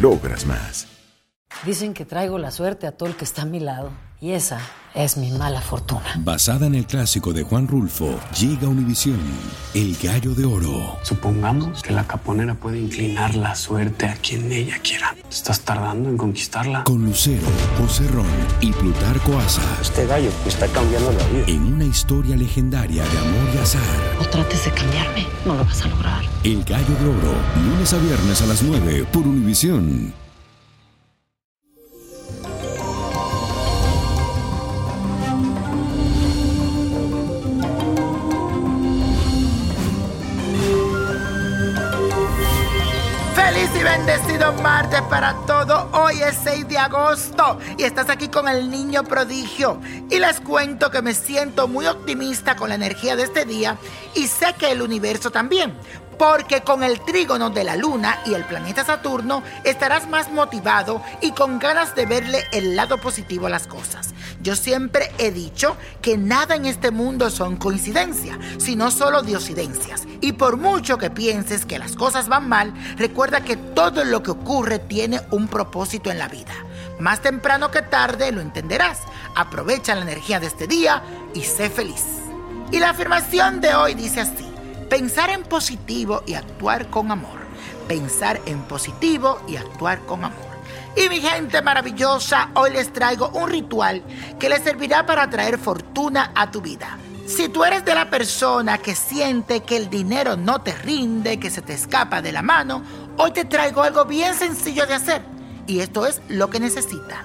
logras más. Dicen que traigo la suerte a todo el que está a mi lado. Y esa es mi mala fortuna. Basada en el clásico de Juan Rulfo, llega Univisión, El Gallo de Oro. Supongamos que la caponera puede inclinar la suerte a quien ella quiera. Estás tardando en conquistarla. Con Lucero, José Ron y Plutarco Asa. Este gallo está cambiando la vida. En una historia legendaria de amor y azar. Trates de cambiarme, no lo vas a lograr. El Gallo de Oro, lunes a viernes a las 9 por Univisión. Bendecido martes para todo. Hoy es 6 de agosto y estás aquí con el niño prodigio. Y les cuento que me siento muy optimista con la energía de este día y sé que el universo también. Porque con el trígono de la luna y el planeta Saturno estarás más motivado y con ganas de verle el lado positivo a las cosas. Yo siempre he dicho que nada en este mundo son coincidencias, sino solo diosidencias. Y por mucho que pienses que las cosas van mal, recuerda que todo lo que ocurre tiene un propósito en la vida. Más temprano que tarde lo entenderás. Aprovecha la energía de este día y sé feliz. Y la afirmación de hoy dice así. Pensar en positivo y actuar con amor. Pensar en positivo y actuar con amor. Y mi gente maravillosa, hoy les traigo un ritual que les servirá para traer fortuna a tu vida. Si tú eres de la persona que siente que el dinero no te rinde, que se te escapa de la mano, hoy te traigo algo bien sencillo de hacer. Y esto es lo que necesita.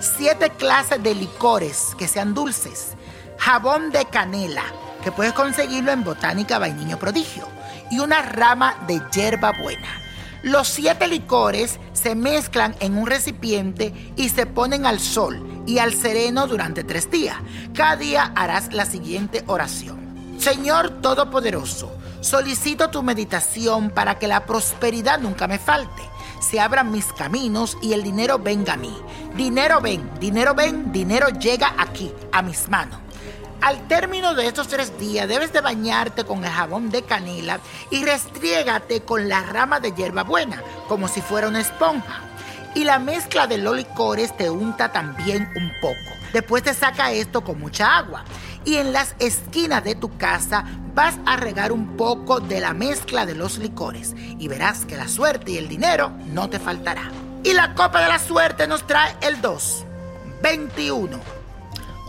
Siete clases de licores que sean dulces. Jabón de canela, que puedes conseguirlo en Botánica Vainiño Prodigio. Y una rama de hierba buena. Los siete licores se mezclan en un recipiente y se ponen al sol y al sereno durante tres días. Cada día harás la siguiente oración. Señor Todopoderoso, solicito tu meditación para que la prosperidad nunca me falte. Se abran mis caminos y el dinero venga a mí. Dinero ven, dinero ven, dinero llega aquí, a mis manos. Al término de estos tres días debes de bañarte con el jabón de canela y restriégate con la rama de hierbabuena, como si fuera una esponja. Y la mezcla de los licores te unta también un poco. Después te saca esto con mucha agua. Y en las esquinas de tu casa vas a regar un poco de la mezcla de los licores. Y verás que la suerte y el dinero no te faltará. Y la copa de la suerte nos trae el 2, 21.